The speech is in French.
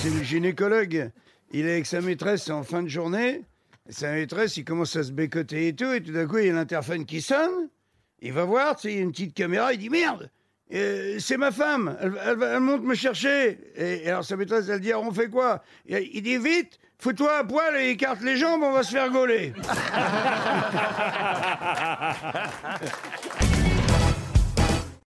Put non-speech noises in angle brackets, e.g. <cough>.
C'est le gynécologue. Il est avec sa maîtresse en fin de journée. Sa maîtresse, il commence à se bécoter et tout. Et tout d'un coup, il y a l'interphone qui sonne. Il va voir, il y a une petite caméra. Il dit Merde, euh, c'est ma femme. Elle, elle elle monte me chercher. Et, alors sa maîtresse, elle dit On fait quoi? Et Il dit Vite, fous-toi à poil et écarte les jambes, on va se faire gauler. <laughs>